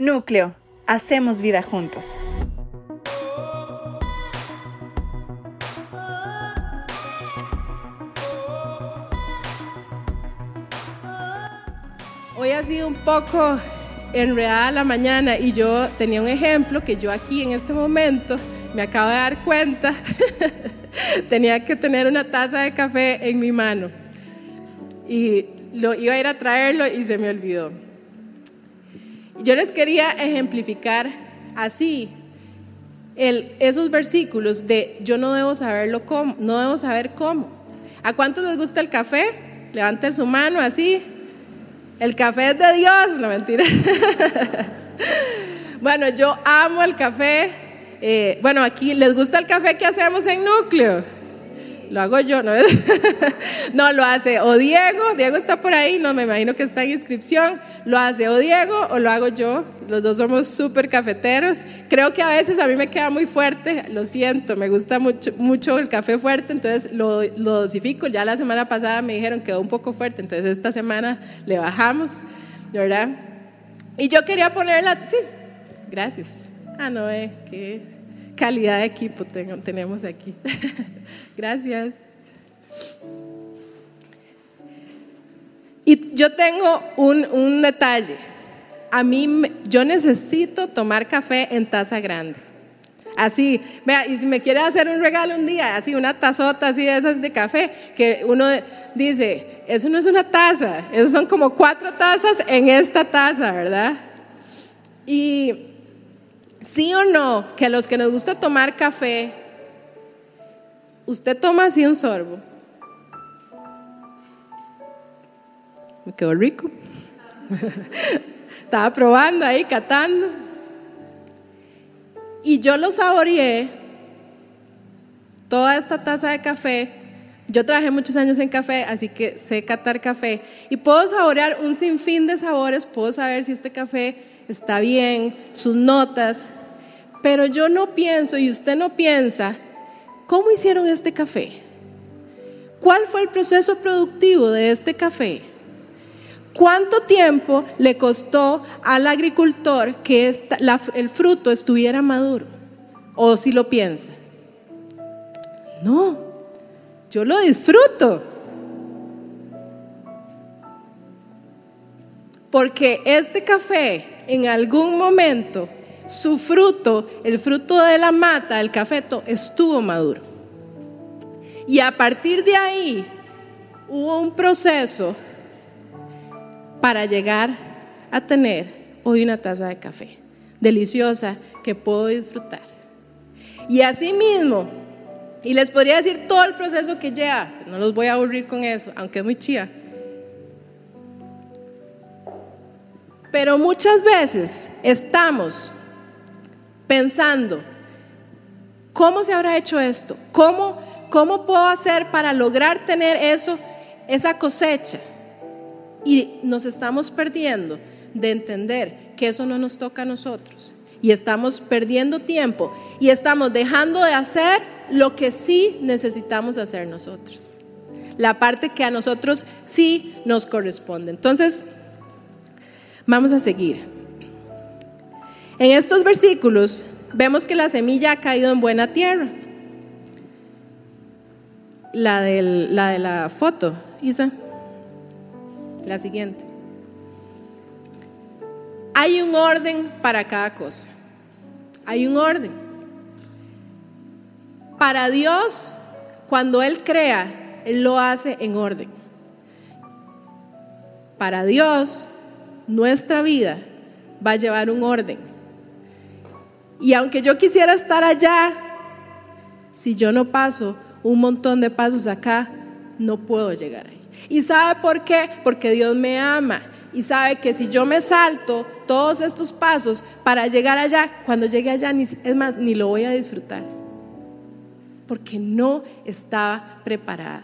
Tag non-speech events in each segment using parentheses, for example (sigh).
Núcleo, hacemos vida juntos. Hoy ha sido un poco enredada la mañana y yo tenía un ejemplo que yo aquí en este momento me acabo de dar cuenta, (laughs) tenía que tener una taza de café en mi mano y lo iba a ir a traerlo y se me olvidó. Yo les quería ejemplificar así esos versículos de yo no debo saberlo cómo, no debo saber cómo. ¿A cuántos les gusta el café? Levanten su mano así. El café es de Dios, no mentira. (laughs) bueno, yo amo el café. Eh, bueno, aquí les gusta el café que hacemos en núcleo. Lo hago yo, ¿no? (laughs) no, lo hace o Diego, Diego está por ahí, no me imagino que está en inscripción. Lo hace o Diego o lo hago yo. Los dos somos súper cafeteros. Creo que a veces a mí me queda muy fuerte, lo siento, me gusta mucho, mucho el café fuerte, entonces lo, lo dosifico. Ya la semana pasada me dijeron que quedó un poco fuerte, entonces esta semana le bajamos, ¿verdad? Y yo quería ponerla, sí, gracias. Ah, no, eh, qué calidad de equipo tenemos aquí. (laughs) gracias. Y yo tengo un, un detalle. A mí, yo necesito tomar café en taza grande. Así, vea, y si me quiere hacer un regalo un día, así una tazota así de esas de café, que uno dice, eso no es una taza, eso son como cuatro tazas en esta taza, ¿verdad? Y sí o no, que a los que nos gusta tomar café, usted toma así un sorbo Me quedó rico. (laughs) Estaba probando ahí, catando. Y yo lo saboreé, toda esta taza de café. Yo trabajé muchos años en café, así que sé catar café. Y puedo saborear un sinfín de sabores, puedo saber si este café está bien, sus notas. Pero yo no pienso, y usted no piensa, ¿cómo hicieron este café? ¿Cuál fue el proceso productivo de este café? ¿Cuánto tiempo le costó al agricultor que el fruto estuviera maduro? ¿O si lo piensa? No, yo lo disfruto. Porque este café en algún momento, su fruto, el fruto de la mata, el cafeto, estuvo maduro. Y a partir de ahí hubo un proceso para llegar a tener hoy una taza de café deliciosa que puedo disfrutar. Y así mismo, y les podría decir todo el proceso que lleva, no los voy a aburrir con eso, aunque es muy chía. Pero muchas veces estamos pensando, ¿cómo se habrá hecho esto? ¿Cómo, cómo puedo hacer para lograr tener eso, esa cosecha? Y nos estamos perdiendo de entender que eso no nos toca a nosotros. Y estamos perdiendo tiempo y estamos dejando de hacer lo que sí necesitamos hacer nosotros. La parte que a nosotros sí nos corresponde. Entonces, vamos a seguir. En estos versículos vemos que la semilla ha caído en buena tierra. La, de la foto, Isa. La siguiente. Hay un orden para cada cosa. Hay un orden. Para Dios, cuando Él crea, Él lo hace en orden. Para Dios, nuestra vida va a llevar un orden. Y aunque yo quisiera estar allá, si yo no paso un montón de pasos acá, no puedo llegar ahí. ¿Y sabe por qué? Porque Dios me ama y sabe que si yo me salto todos estos pasos para llegar allá, cuando llegue allá, es más, ni lo voy a disfrutar. Porque no estaba preparada.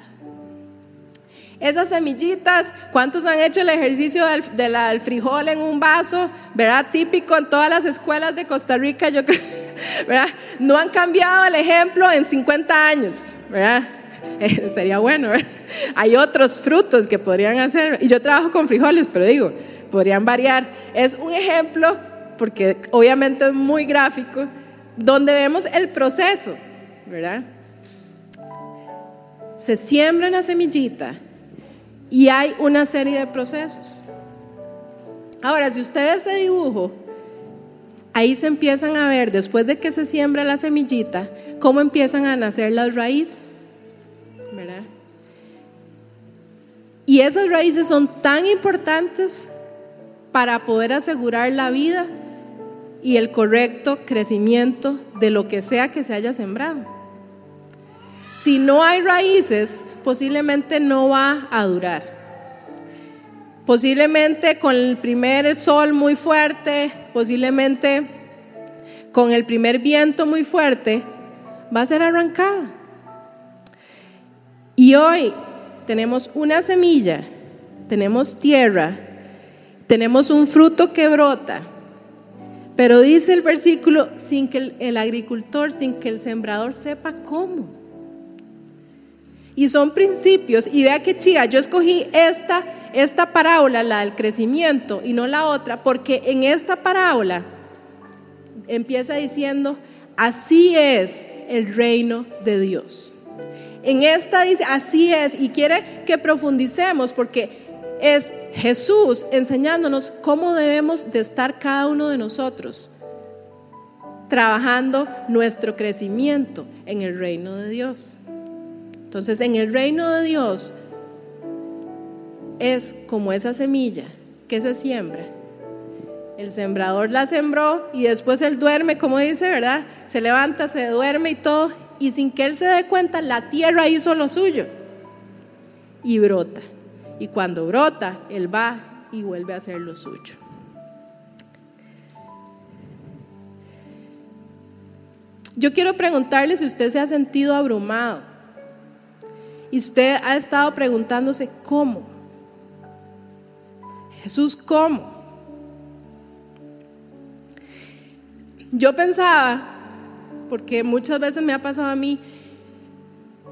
Esas semillitas, ¿cuántos han hecho el ejercicio del, frijol en un vaso? ¿Verdad? Típico en todas las escuelas de Costa Rica, yo creo, (laughs) ¿verdad? No han cambiado el ejemplo en 50 años, ¿verdad? (laughs) sería bueno. (laughs) Hay otros frutos que podrían hacer. Y yo trabajo con frijoles, pero digo, podrían variar. Es un ejemplo porque obviamente es muy gráfico, donde vemos el proceso, ¿verdad? Se siembra la semillita y hay una serie de procesos. Ahora, si usted ve ese dibujo, ahí se empiezan a ver, después de que se siembra la semillita, cómo empiezan a nacer las raíces, ¿verdad? Y esas raíces son tan importantes para poder asegurar la vida y el correcto crecimiento de lo que sea que se haya sembrado. Si no hay raíces, posiblemente no va a durar. Posiblemente con el primer sol muy fuerte, posiblemente con el primer viento muy fuerte, va a ser arrancada. Y hoy tenemos una semilla, tenemos tierra, tenemos un fruto que brota, pero dice el versículo, sin que el, agricultor, sin que el sembrador sepa cómo. Y son principios, y vea que chica, yo escogí esta, esta parábola, la del crecimiento, y no la otra, porque en esta parábola empieza diciendo, así es el reino de Dios. En esta dice, así es, y quiere que profundicemos, porque es Jesús enseñándonos cómo debemos de estar cada uno de nosotros trabajando nuestro crecimiento en el reino de Dios. Entonces, en el reino de Dios es como esa semilla que se siembra. El sembrador la sembró y después él duerme, como dice, ¿verdad? Se levanta, se duerme y todo, y sin que él se dé cuenta, la tierra hizo lo suyo y brota. Y cuando brota, Él va y vuelve a hacer lo suyo. Yo quiero preguntarle si usted se ha sentido abrumado y usted ha estado preguntándose cómo. Jesús, ¿cómo? Yo pensaba, porque muchas veces me ha pasado a mí,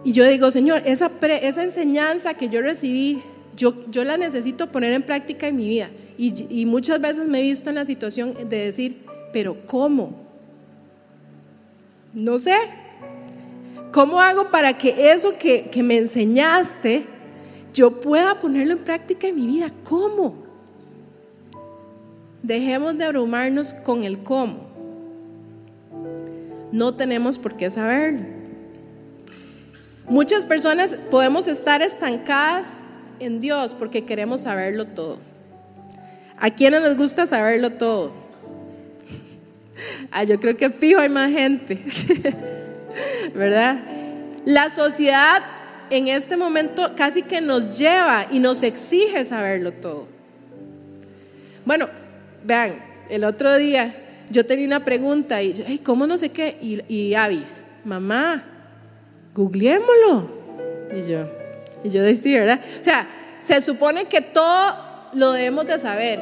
y yo digo, Señor, esa, esa enseñanza que yo recibí yo, la necesito poner en práctica en mi vida. Y, muchas veces me he visto en la situación de decir, pero ¿cómo? No sé. ¿Cómo hago para que eso que, que me enseñaste, yo pueda ponerlo en práctica en mi vida? ¿Cómo? Dejemos de abrumarnos con el cómo. No tenemos por qué saberlo. Muchas personas podemos estar estancadas en Dios porque queremos saberlo todo. ¿A quiénes les gusta saberlo todo? (laughs) Ah, yo creo que fijo hay más gente, (laughs) (laughs) ¿verdad? La sociedad en este momento casi que nos lleva y nos exige saberlo todo. Bueno, vean, el otro día yo tenía una pregunta y, ¿cómo no sé qué? Y, y Abby, mamá, googleémoslo. Y yo, y yo decía, ¿verdad? O sea, se supone que todo lo debemos de saber.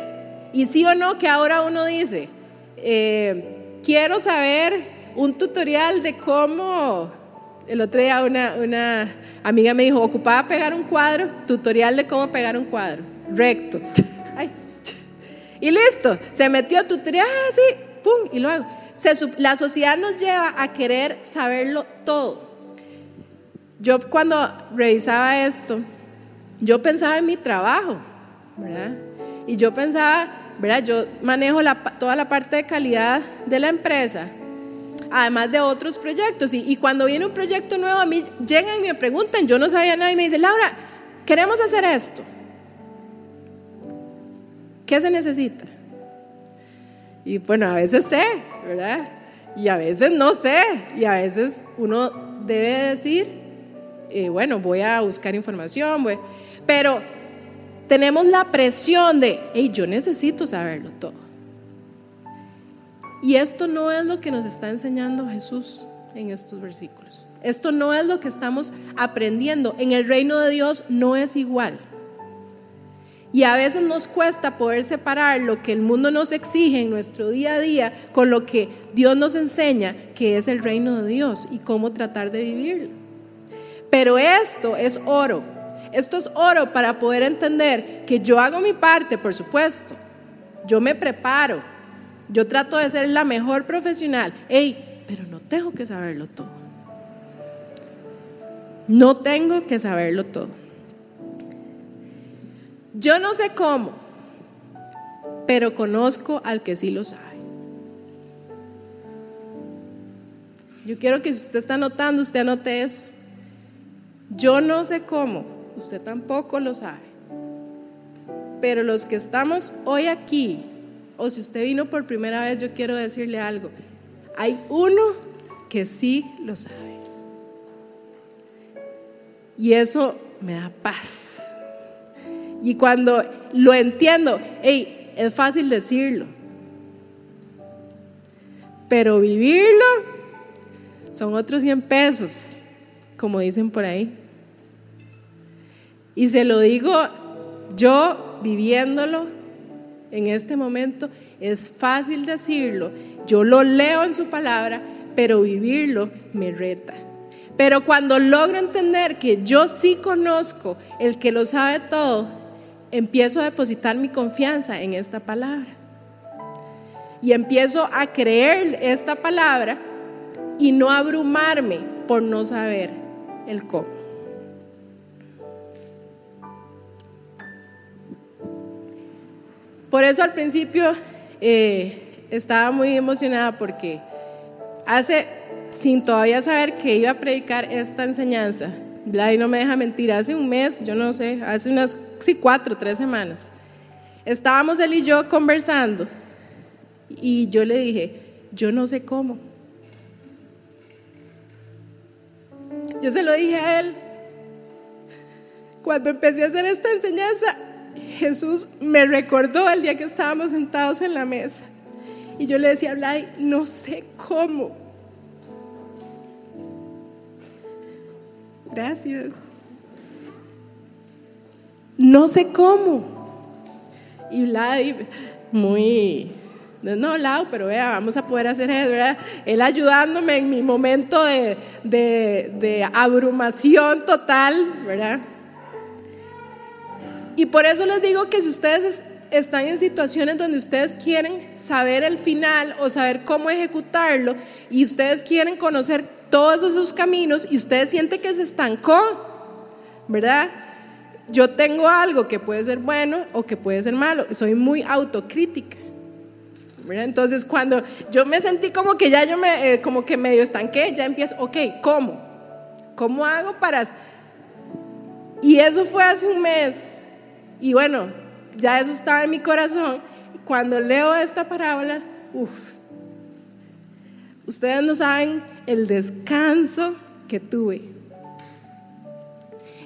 Y sí o no que ahora uno dice, eh, quiero saber un tutorial de cómo, el otro día una, una amiga me dijo, ocupaba pegar un cuadro, tutorial de cómo pegar un cuadro, recto. (laughs) Y listo, se metió tutorial, ah, pum, y luego. la sociedad nos lleva a querer saberlo todo. Yo cuando revisaba esto, yo pensaba en mi trabajo. Y yo pensaba, ¿verdad? Yo manejo toda la parte de calidad de la empresa, además de otros proyectos. Y, cuando viene un proyecto nuevo, a mí llegan y me preguntan, yo no sabía nada, y me dicen, Laura, queremos hacer esto. ¿Qué se necesita? Y bueno, a veces sé, ¿verdad? Y a veces no sé. Y a veces uno debe decir, eh, bueno, voy a buscar información, pero tenemos la presión de, hey, yo necesito saberlo todo. Y esto no es lo que nos está enseñando Jesús en estos versículos. Esto no es lo que estamos aprendiendo. En el reino de Dios no es igual. Y a veces nos cuesta poder separar lo que el mundo nos exige en nuestro día a día con lo que Dios nos enseña, que es el reino de Dios y cómo tratar de vivirlo. Pero esto es oro. Esto es oro para poder entender que yo hago mi parte, por supuesto. Yo me preparo. Yo trato de ser la mejor profesional. Ey, pero no tengo que saberlo todo. No tengo que saberlo todo. Yo no sé cómo, pero conozco al que sí lo sabe. Yo quiero que si usted está anotando, usted anote eso. Yo no sé cómo, usted tampoco lo sabe. Pero los que estamos hoy aquí, o si usted vino por primera vez, yo quiero decirle algo. Hay uno que sí lo sabe. Y eso me da paz. Y cuando lo entiendo, hey, es fácil decirlo. Pero vivirlo son otros 100 pesos, como dicen por ahí. Y se lo digo yo viviéndolo en este momento, es fácil decirlo, yo lo leo en su palabra, pero vivirlo me reta. Pero cuando logro entender que yo sí conozco el que lo sabe todo, empiezo a depositar mi confianza en esta palabra. Y empiezo a creer esta palabra y no abrumarme por no saber el cómo. Por eso al principio eh, estaba muy emocionada porque hace, sin todavía saber que iba a predicar esta enseñanza, y no me deja mentir, hace un mes, yo no sé, hace unas, sí, cuatro, tres semanas, estábamos él y yo conversando y yo le dije, yo no sé cómo. Yo se lo dije a él. Cuando empecé a hacer esta enseñanza, Jesús me recordó el día que estábamos sentados en la mesa. Y yo le decía a no sé cómo. Gracias. No sé cómo. Y Vlad, muy no, Lau, pero vea, vamos a poder hacer eso, ¿verdad? Él ayudándome en mi momento de, de abrumación total, ¿verdad? Y por eso les digo que si ustedes están en situaciones donde ustedes quieren saber el final o saber cómo ejecutarlo y ustedes quieren conocer todos esos caminos y ustedes sienten que se estancó, ¿verdad? Yo tengo algo que puede ser bueno o que puede ser malo, soy muy autocrítica. Entonces, cuando yo me sentí como que ya yo me, eh, como que medio estanqué, ya empiezo, ok, ¿cómo? ¿Cómo hago para...? Y eso fue hace un mes. Y bueno, ya eso estaba en mi corazón. Cuando leo esta parábola, uff, ustedes no saben el descanso que tuve.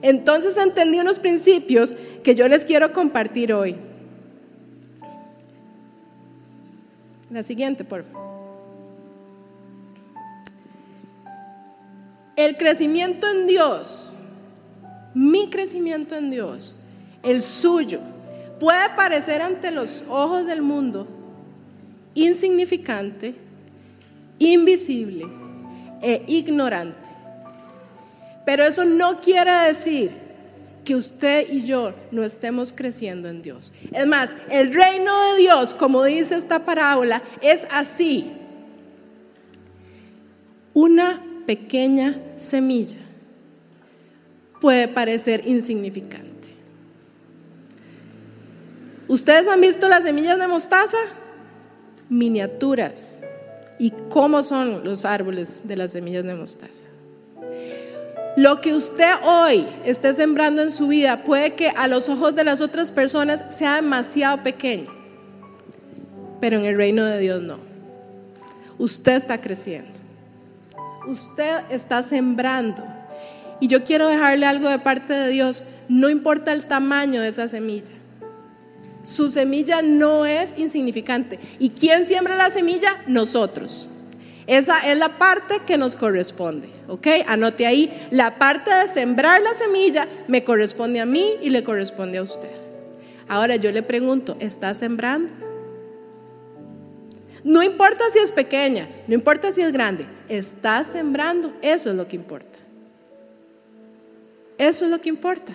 Entonces entendí unos principios que yo les quiero compartir hoy. La siguiente, por favor. El crecimiento en Dios, mi crecimiento en Dios, el suyo, puede parecer ante los ojos del mundo insignificante, invisible e ignorante. Pero eso no quiere decir que usted y yo no estemos creciendo en Dios. Es más, el reino de Dios, como dice esta parábola, es así. Una pequeña semilla puede parecer insignificante. ¿Ustedes han visto las semillas de mostaza? Miniaturas. ¿Y cómo son los árboles de las semillas de mostaza? Lo que usted hoy esté sembrando en su vida puede que a los ojos de las otras personas sea demasiado pequeño, pero en el reino de Dios no. Usted está creciendo. Usted está sembrando. Y yo quiero dejarle algo de parte de Dios. No importa el tamaño de esa semilla. Su semilla no es insignificante. ¿Y quién siembra la semilla? Nosotros. Esa es la parte que nos corresponde, ¿ok? Anote ahí, la parte de sembrar la semilla me corresponde a mí y le corresponde a usted. Ahora yo le pregunto, ¿está sembrando? No importa si es pequeña, no importa si es grande, está sembrando, eso es lo que importa. Eso es lo que importa.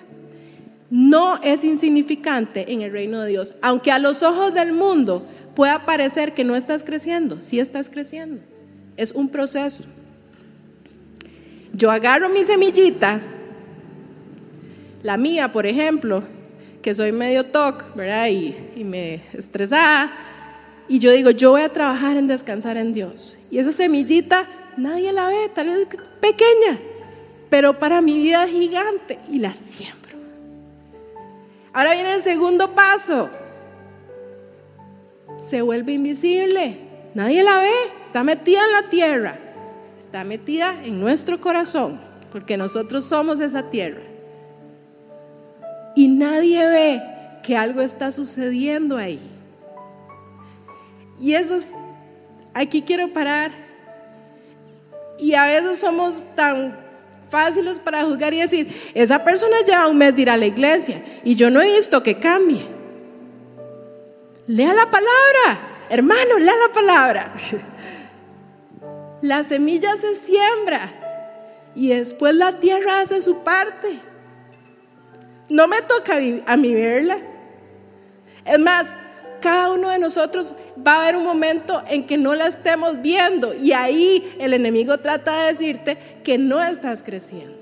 No es insignificante en el reino de Dios, aunque a los ojos del mundo pueda parecer que no estás creciendo, sí estás creciendo. Es un proceso. Yo agarro mi semillita, la mía, por ejemplo, que soy medio TOC, ¿verdad? Y, me estresada. Y yo digo, yo voy a trabajar en descansar en Dios. Y esa semillita nadie la ve, tal vez es pequeña, pero para mi vida es gigante y la siembro. Ahora viene el segundo paso. Se vuelve invisible. Nadie la ve, está metida en la tierra, está metida en nuestro corazón, porque nosotros somos esa tierra. Y nadie ve que algo está sucediendo ahí. Y eso es, aquí quiero parar. Y a veces somos tan fáciles para juzgar y decir, esa persona lleva un mes de ir a la iglesia y yo no he visto que cambie. Lea la palabra, hermano, lea la palabra. La semilla se siembra y después la tierra hace su parte. No me toca a mí verla. Es más, cada uno de nosotros va a haber un momento en que no la estemos viendo y ahí el enemigo trata de decirte que no estás creciendo.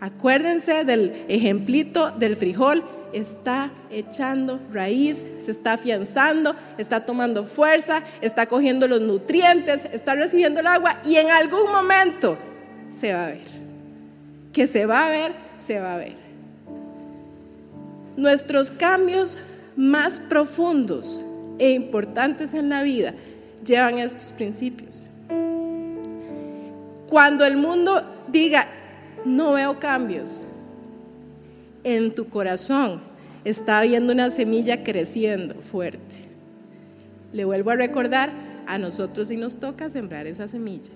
Acuérdense del ejemplito del frijol, está echando raíz, se está afianzando, está tomando fuerza, está cogiendo los nutrientes, está recibiendo el agua y en algún momento se va a ver. Que se va a ver, se va a ver. Nuestros cambios más profundos e importantes en la vida llevan estos principios. Cuando el mundo diga, no veo cambios, en tu corazón está habiendo una semilla creciendo fuerte. Le vuelvo a recordar, a nosotros sí nos toca sembrar esa semilla.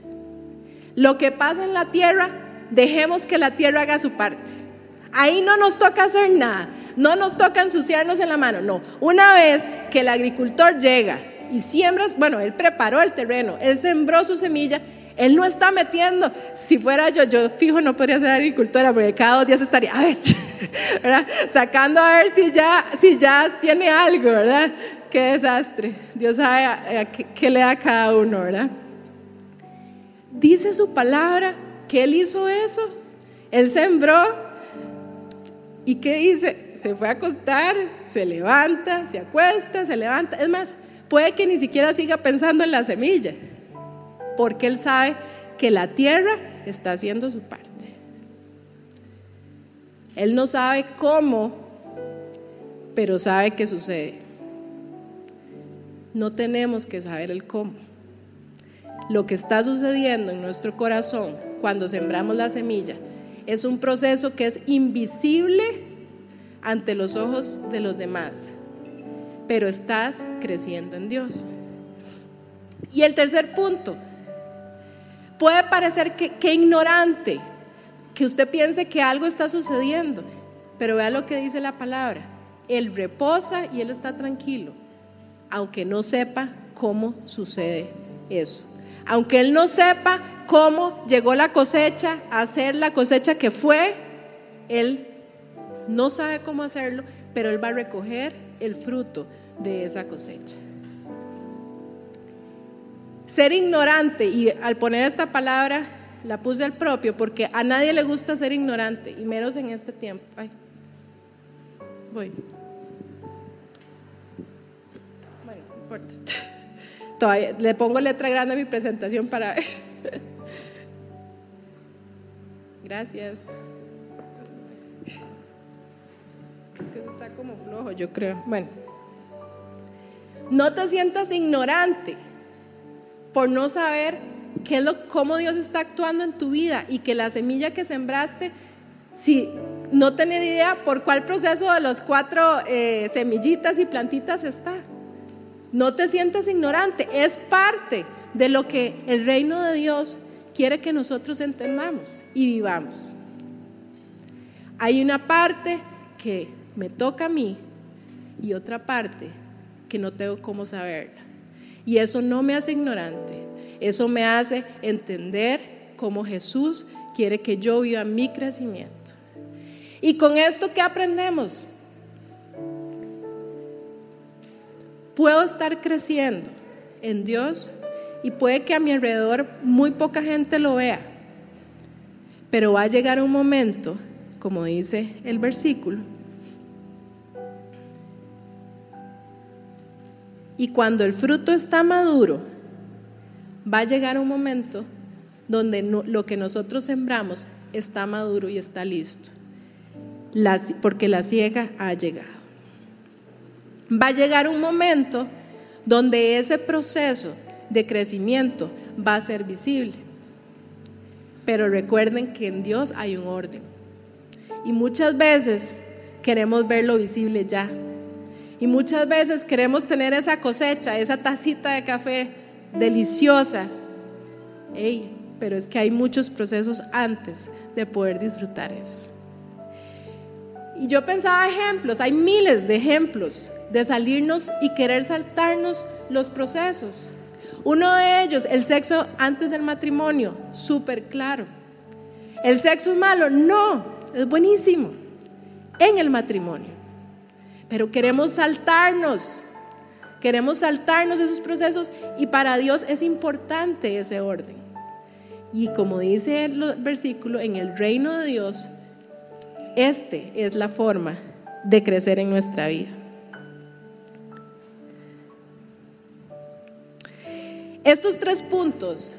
Lo que pasa en la tierra, dejemos que la tierra haga su parte. Ahí no nos toca hacer nada. No nos toca ensuciarnos en la mano, no. Una vez que el agricultor llega y siembras, bueno, él preparó el terreno, él sembró su semilla, él no está metiendo. Si fuera yo, yo fijo no podría ser agricultora porque cada dos días estaría, a ver, (laughs) sacando a ver si ya, si ya tiene algo, ¿verdad? Qué desastre. Dios sabe qué le da a cada uno, ¿verdad? Dice su palabra que él hizo eso. Él sembró. ¿Y qué dice? Se fue a acostar, se levanta, se acuesta, se levanta. Es más, puede que ni siquiera siga pensando en la semilla, porque él sabe que la tierra está haciendo su parte. Él no sabe cómo, pero sabe que sucede. No tenemos que saber el cómo. Lo que está sucediendo en nuestro corazón cuando sembramos la semilla es un proceso que es invisible ante los ojos de los demás, pero estás creciendo en Dios. Y el tercer punto, puede parecer que, ignorante, que usted piense que algo está sucediendo, pero vea lo que dice la palabra. Él reposa y él está tranquilo, aunque no sepa cómo sucede eso. Aunque él no sepa cómo llegó la cosecha a ser la cosecha que fue, él no sabe cómo hacerlo, pero Él va a recoger el fruto de esa cosecha. Ser ignorante, y al poner esta palabra la puse al propio, porque a nadie le gusta ser ignorante, y menos en este tiempo. Voy. Bueno, no importa. (laughs) Todavía le pongo letra grande a mi presentación para ver. (laughs) Gracias. Está como flojo, yo creo. Bueno, no te sientas ignorante por no saber qué es lo, cómo Dios está actuando en tu vida y que la semilla que sembraste, si no tener idea por cuál proceso de los cuatro eh, semillitas y plantitas está. No te sientas ignorante, es parte de lo que el reino de Dios quiere que nosotros entendamos y vivamos. Hay una parte que me toca a mí y otra parte que no tengo cómo saberla. Y eso no me hace ignorante, eso me hace entender cómo Jesús quiere que yo viva mi crecimiento. Y con esto, ¿qué aprendemos? puedo estar creciendo en Dios y puede que a mi alrededor muy poca gente lo vea, pero va a llegar un momento, como dice el versículo, y cuando el fruto está maduro, va a llegar un momento donde lo que nosotros sembramos está maduro y está listo, porque la ciega ha llegado. Va a llegar un momento donde ese proceso de crecimiento va a ser visible. Pero recuerden que en Dios hay un orden. Y muchas veces queremos verlo visible ya. Y muchas veces queremos tener esa cosecha, esa tacita de café deliciosa. pero es que hay muchos procesos antes de poder disfrutar eso. Y yo pensaba ejemplos, hay miles de ejemplos de salirnos y querer saltarnos los procesos. Uno de ellos, el sexo antes del matrimonio, súper claro. ¿El sexo es malo? No, es buenísimo en el matrimonio. Pero queremos saltarnos, queremos saltarnos esos procesos y para Dios es importante ese orden. Y como dice el versículo, en el reino de Dios, este es la forma de crecer en nuestra vida. Estos tres puntos,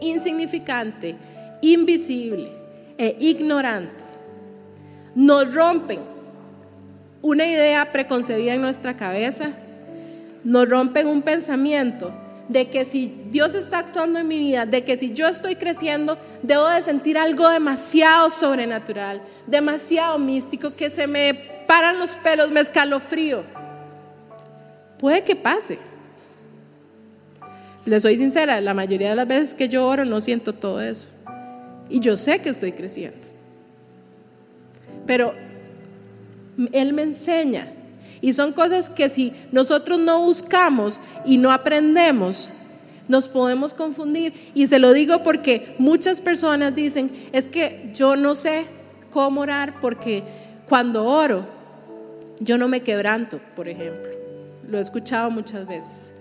insignificante, invisible e ignorante, nos rompen una idea preconcebida en nuestra cabeza, nos rompen un pensamiento de que si Dios está actuando en mi vida, de que si yo estoy creciendo, debo de sentir algo demasiado sobrenatural, demasiado místico, que se me paran los pelos, me escalofrío. Puede que pase, les soy sincera, la mayoría de las veces que yo oro no siento todo eso. Y yo sé que estoy creciendo. Pero Él me enseña. Y son cosas que si nosotros no buscamos y no aprendemos, nos podemos confundir. Y se lo digo porque muchas personas dicen, es que yo no sé cómo orar porque cuando oro, yo no me quebranto, por ejemplo. Lo he escuchado muchas veces.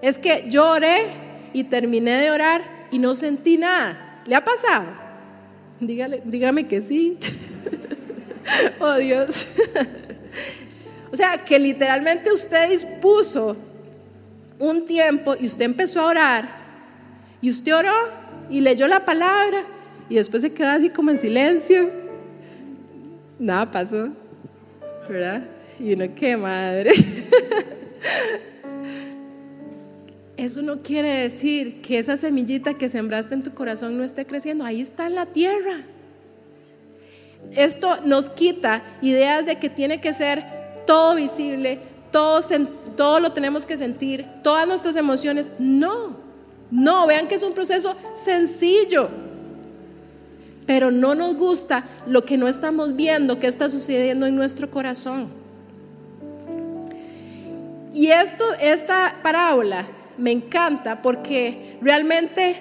Es que yo oré y terminé de orar y no sentí nada. ¿Le ha pasado? Dígale, dígame que sí. (laughs) (laughs) oh Dios. o sea, que literalmente usted dispuso un tiempo y usted empezó a orar y usted oró y leyó la palabra y después se quedó así como en silencio. Nada pasó, ¿verdad? Y uno, qué madre. (laughs) Eso no quiere decir que esa semillita que sembraste en tu corazón no esté creciendo. Ahí está en la tierra. Esto nos quita ideas de que tiene que ser todo visible, todo, todo lo tenemos que sentir, todas nuestras emociones. No, no, vean que es un proceso sencillo. Pero no nos gusta lo que no estamos viendo, que está sucediendo en nuestro corazón. Y esto, esta parábola me encanta porque realmente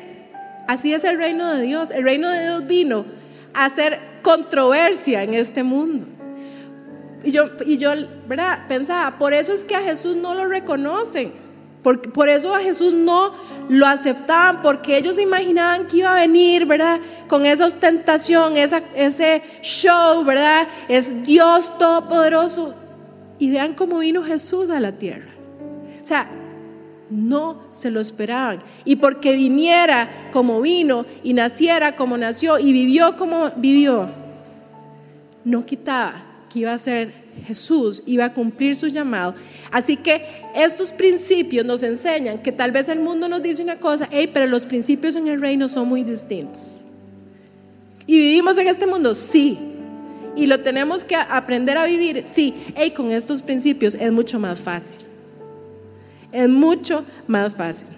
así es el reino de Dios. El reino de Dios vino a hacer controversia en este mundo. Y yo, y yo ¿verdad? pensaba, por eso es que a Jesús no lo reconocen. Por, por, eso a Jesús no lo aceptaban, porque ellos imaginaban que iba a venir, ¿verdad? Con esa ostentación, esa, ese show, ¿verdad? Es Dios Todopoderoso. Y vean cómo vino Jesús a la tierra. O sea, no se lo esperaban. Y porque viniera como vino y naciera como nació y vivió como vivió, no quitaba que iba a ser Jesús, iba a cumplir su llamado. Así que estos principios nos enseñan que tal vez el mundo nos dice una cosa, hey, pero los principios en el reino son muy distintos. ¿Y vivimos en este mundo? Sí. ¿Y lo tenemos que aprender a vivir? Sí. Hey, con estos principios es mucho más fácil. Es mucho más fácil.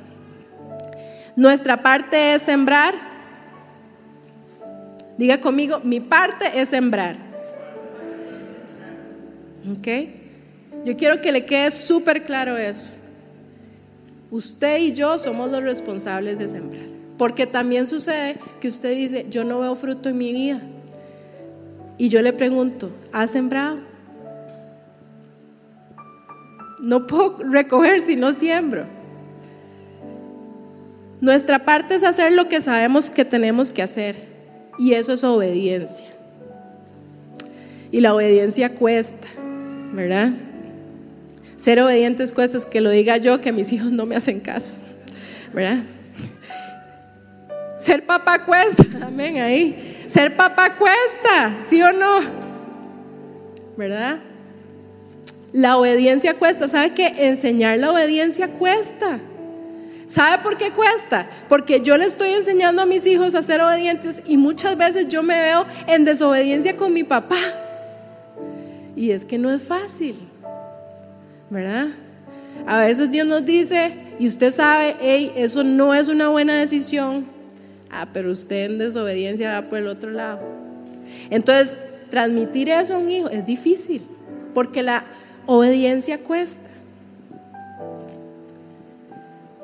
Nuestra parte es sembrar. Diga conmigo, mi parte es sembrar. ¿Ok? Yo quiero que le quede súper claro eso. Usted y yo somos los responsables de sembrar. Porque también sucede que usted dice, yo no veo fruto en mi vida. Y yo le pregunto, ¿ha sembrado? No puedo recoger si no siembro. Nuestra parte es hacer lo que sabemos que tenemos que hacer. Y eso es obediencia. Y la obediencia cuesta, ¿verdad? Ser obedientes cuesta, es que lo diga yo, que mis hijos no me hacen caso, ¿verdad? Ser papá cuesta, (laughs) amén, ahí. Ser papá cuesta, ¿sí o no? ¿Verdad? La obediencia cuesta. ¿Sabe que enseñar la obediencia cuesta? ¿Sabe por qué cuesta? Porque yo le estoy enseñando a mis hijos a ser obedientes y muchas veces yo me veo en desobediencia con mi papá. Y es que no es fácil, ¿verdad? A veces Dios nos dice, y usted sabe, hey, eso no es una buena decisión. Ah, pero usted en desobediencia va por el otro lado. Entonces, transmitir eso a un hijo es difícil, porque la obediencia cuesta.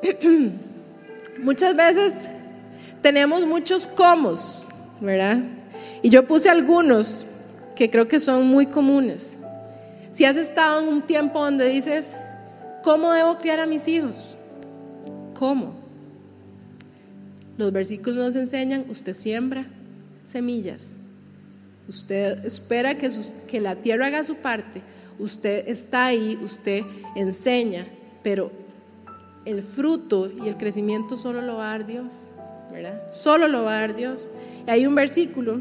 (clears throat) Muchas veces tenemos muchos comos, ¿verdad? Y yo puse algunos que creo que son muy comunes. Si has estado en un tiempo donde dices, ¿cómo debo criar a mis hijos? ¿Cómo? Los versículos nos enseñan, usted siembra semillas, usted espera que, que la tierra haga su parte, usted está ahí, usted enseña, pero el fruto y el crecimiento solo lo va a dar Dios, ¿verdad? Solo lo va a dar Dios. Y hay un versículo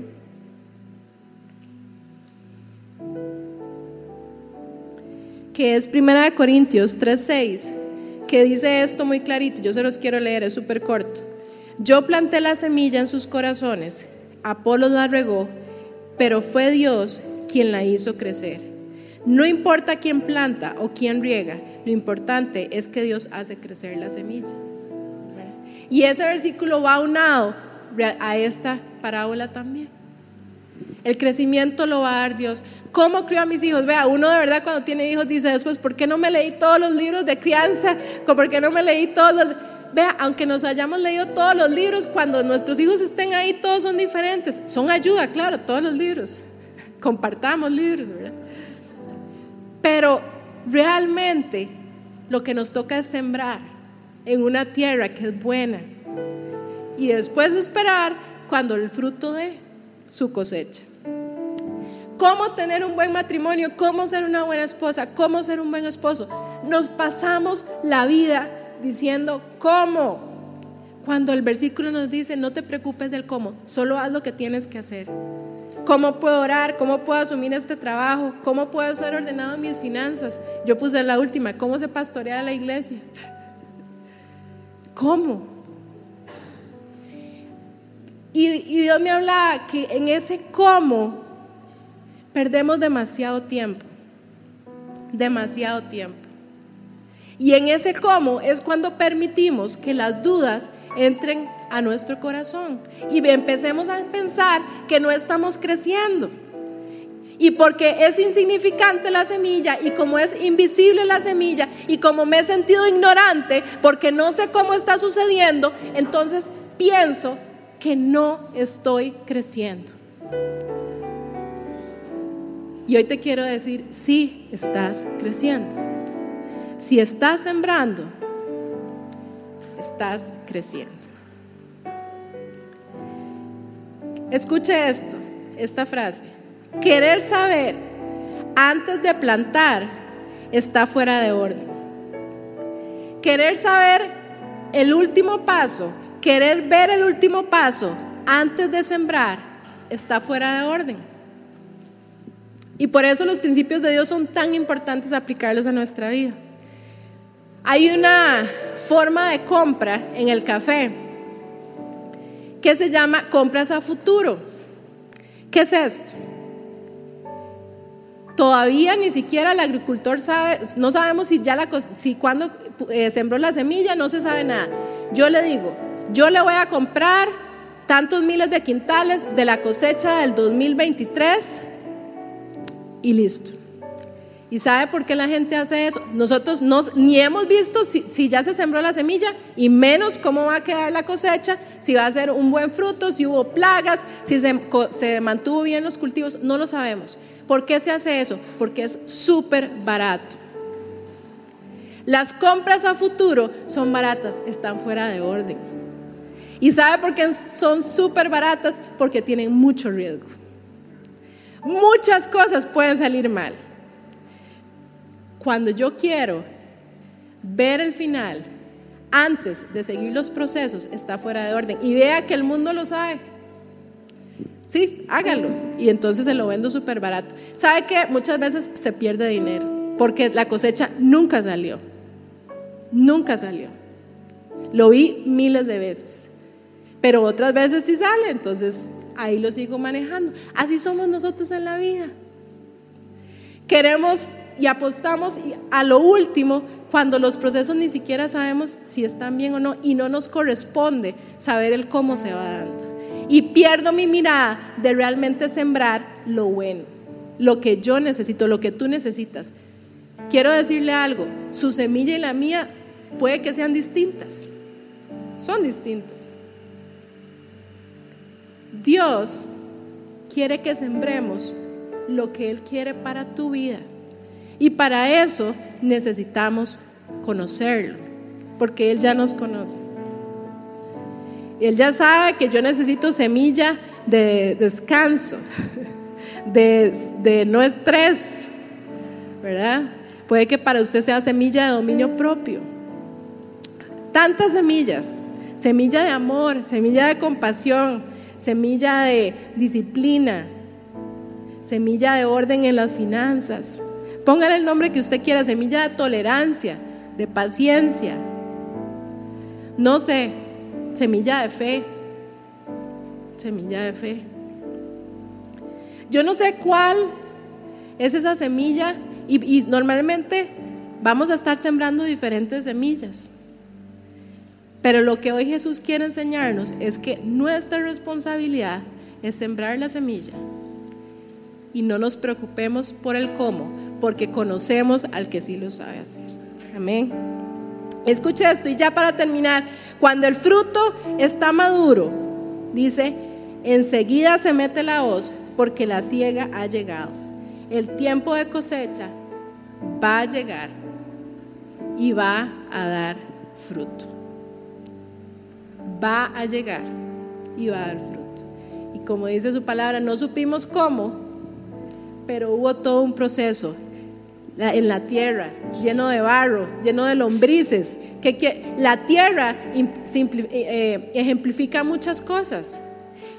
que es 1 Corintios 3:6, que dice esto muy clarito, yo se los quiero leer, es súper corto. Yo planté la semilla en sus corazones, Apolo la regó, pero fue Dios quien la hizo crecer. No importa quién planta o quién riega, lo importante es que Dios hace crecer la semilla. Y ese versículo va unado a esta parábola también. El crecimiento lo va a dar Dios. ¿Cómo crió a mis hijos? Vea, uno de verdad cuando tiene hijos dice después, ¿por qué no me leí todos los libros de crianza? ¿Por qué no me leí todos los... Vea, aunque nos hayamos leído todos los libros, cuando nuestros hijos estén ahí, todos son diferentes. Son ayuda, claro, todos los libros. (laughs) Compartamos libros, ¿verdad? Pero realmente lo que nos toca es sembrar en una tierra que es buena y después esperar cuando el fruto de su cosecha. ¿Cómo tener un buen matrimonio? ¿Cómo ser una buena esposa? ¿Cómo ser un buen esposo? Nos pasamos la vida diciendo cómo. Cuando el versículo nos dice, no te preocupes del cómo, solo haz lo que tienes que hacer. ¿Cómo puedo orar? ¿Cómo puedo asumir este trabajo? ¿Cómo puedo ser ordenado en mis finanzas? Yo puse la última, ¿cómo se pastorea la iglesia? ¿Cómo? Y, y Dios me habla que en ese cómo perdemos demasiado tiempo, demasiado tiempo. Y en ese cómo es cuando permitimos que las dudas entren a nuestro corazón y empecemos a pensar que no estamos creciendo. Y porque es insignificante la semilla y como es invisible la semilla y como me he sentido ignorante porque no sé cómo está sucediendo, entonces pienso que no estoy creciendo. Y hoy te quiero decir, sí estás creciendo. Si estás sembrando, estás creciendo. Escuche esto, esta frase. Querer saber antes de plantar está fuera de orden. Querer saber el último paso, querer ver el último paso antes de sembrar está fuera de orden. Y por eso los principios de Dios son tan importantes aplicarlos a nuestra vida. Hay una forma de compra en el café que se llama compras a futuro. ¿Qué es esto? Todavía ni siquiera el agricultor sabe, no sabemos si ya la, si cuando eh, sembró la semilla, no se sabe nada. Yo le digo, yo le voy a comprar tantos miles de quintales de la cosecha del 2023 y listo. ¿Y sabe por qué la gente hace eso? Nosotros no, ni hemos visto si, ya se sembró la semilla y menos cómo va a quedar la cosecha, si va a ser un buen fruto, si hubo plagas, si se, se mantuvo bien los cultivos, no lo sabemos. ¿Por qué se hace eso? Porque es súper barato. Las compras a futuro son baratas, están fuera de orden. ¿Y sabe por qué son súper baratas? Porque tienen mucho riesgo. Muchas cosas pueden salir mal. Cuando yo quiero ver el final, antes de seguir los procesos, está fuera de orden. Y vea que el mundo lo sabe. Sí, hágalo. Y entonces se lo vendo súper barato. ¿Sabe que muchas veces se pierde dinero? Porque la cosecha nunca salió. Nunca salió. Lo vi miles de veces. Pero otras veces sí sale. Entonces ahí lo sigo manejando. Así somos nosotros en la vida. Queremos y apostamos a lo último cuando los procesos ni siquiera sabemos si están bien o no y no nos corresponde saber el cómo se va dando y pierdo mi mirada de realmente sembrar lo bueno, lo que yo necesito, lo que tú necesitas. Quiero decirle algo, su semilla y la mía puede que sean distintas, son distintas. Dios quiere que sembremos lo que Él quiere para tu vida. Y para eso necesitamos conocerlo, porque Él ya nos conoce. Él ya sabe que yo necesito semilla de descanso, (laughs) de, no estrés, ¿verdad? Puede que para usted sea semilla de dominio propio. Tantas semillas, semilla de amor, semilla de compasión, semilla de disciplina, semilla de orden en las finanzas. Póngale el nombre que usted quiera, semilla de tolerancia, de paciencia. No sé, Semilla de fe. Semilla de fe. Yo no sé cuál es esa semilla y, normalmente vamos a estar sembrando diferentes semillas. Pero lo que hoy Jesús quiere enseñarnos es que nuestra responsabilidad es sembrar la semilla. Y no nos preocupemos por el cómo, porque conocemos al que sí lo sabe hacer. Amén. Escucha esto y ya para terminar, cuando el fruto está maduro, dice, enseguida se mete la hoz porque la siega ha llegado. El tiempo de cosecha va a llegar y va a dar fruto. Va a llegar y va a dar fruto. Y como dice su palabra, no supimos cómo, pero hubo todo un proceso en la tierra, lleno de barro, lleno de lombrices, que, la tierra eh, eh, ejemplifica muchas cosas,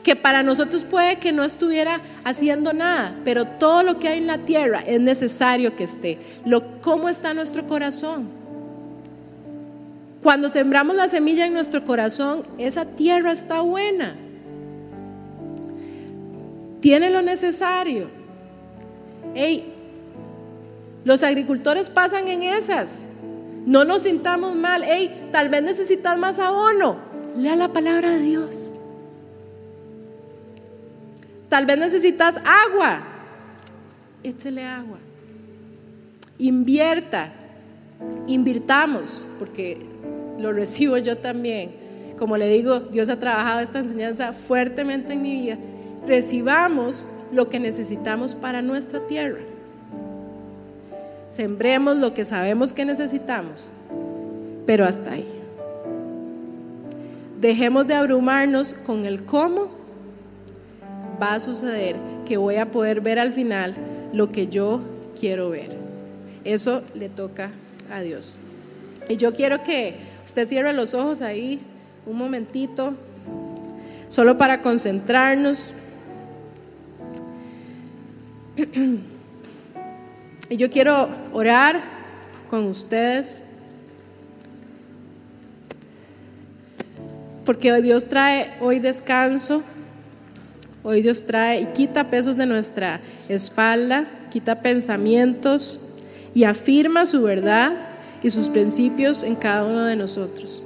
que para nosotros puede que no estuviera haciendo nada, pero todo lo que hay en la tierra es necesario que esté. Lo, ¿Cómo está nuestro corazón? Cuando sembramos la semilla en nuestro corazón, esa tierra está buena. Tiene lo necesario. Hey, los agricultores pasan en esas. No nos sintamos mal. Hey, tal vez necesitas más abono. Lea la palabra de Dios. Tal vez necesitas agua. Échele agua. Invierta. Invirtamos, porque lo recibo yo también. Como le digo, Dios ha trabajado esta enseñanza fuertemente en mi vida. Recibamos lo que necesitamos para nuestra tierra. Sembremos lo que sabemos que necesitamos, pero hasta ahí. Dejemos de abrumarnos con el cómo va a suceder que voy a poder ver al final lo que yo quiero ver. Eso le toca a Dios. Y yo quiero que usted cierre los ojos ahí un momentito, solo para concentrarnos. (clears throat) Y yo quiero orar con ustedes. Porque Dios trae hoy descanso. Hoy Dios trae y quita pesos de nuestra espalda, quita pensamientos y afirma su verdad y sus principios en cada uno de nosotros.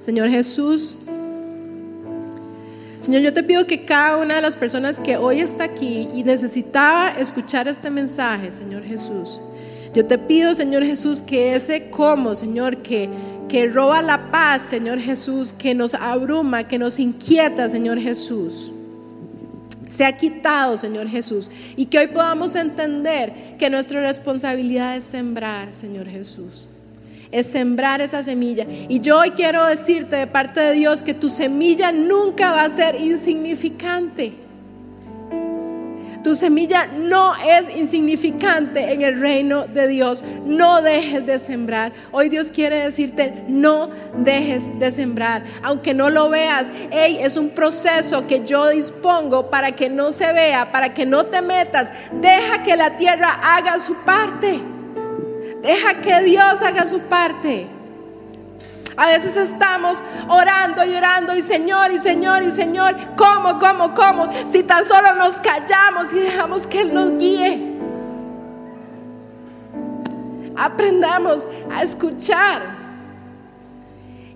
Señor Jesús, Señor, yo te pido que cada una de las personas que hoy está aquí y necesitaba escuchar este mensaje, Señor Jesús, yo te pido, Señor Jesús, que ese como, Señor, que, que roba la paz, Señor Jesús, que nos abruma, que nos inquieta, Señor Jesús, se ha quitado, Señor Jesús, y que hoy podamos entender que nuestra responsabilidad es sembrar, Señor Jesús. Es sembrar esa semilla. Y yo hoy quiero decirte de parte de Dios que tu semilla nunca va a ser insignificante. Tu semilla no es insignificante en el reino de Dios. No dejes de sembrar. Hoy Dios quiere decirte, no dejes de sembrar. Aunque no lo veas, hey, es un proceso que yo dispongo para que no se vea, para que no te metas. Deja que la tierra haga su parte. Deja que Dios haga su parte. A veces estamos orando y orando y Señor y Señor y Señor, ¿cómo, cómo, cómo? Si tan solo nos callamos y dejamos que Él nos guíe. Aprendamos a escuchar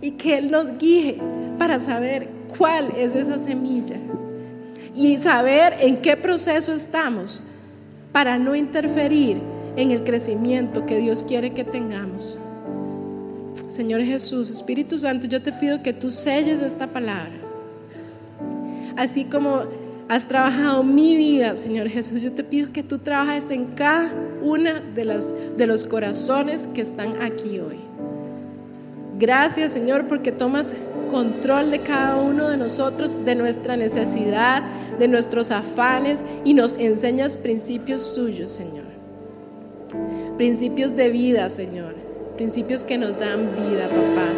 y que Él nos guíe para saber cuál es esa semilla y saber en qué proceso estamos para no interferir en el crecimiento que Dios quiere que tengamos. Señor Jesús, Espíritu Santo, yo te pido que tú selles esta palabra. Así como has trabajado mi vida, Señor Jesús, yo te pido que tú trabajes en cada una de, las, de los corazones que están aquí hoy. Gracias, Señor, porque tomas control de cada uno de nosotros, de nuestra necesidad, de nuestros afanes y nos enseñas principios tuyos, Señor. Principios de vida, Señor principios que nos dan vida, papá.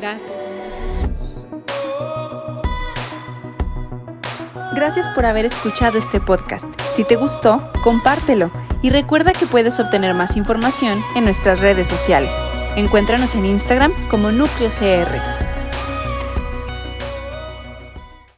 Gracias, Señor Jesús. Gracias por haber escuchado este podcast. Si te gustó, compártelo y recuerda que puedes obtener más información en nuestras redes sociales. Encuéntranos en Instagram como Núcleo CR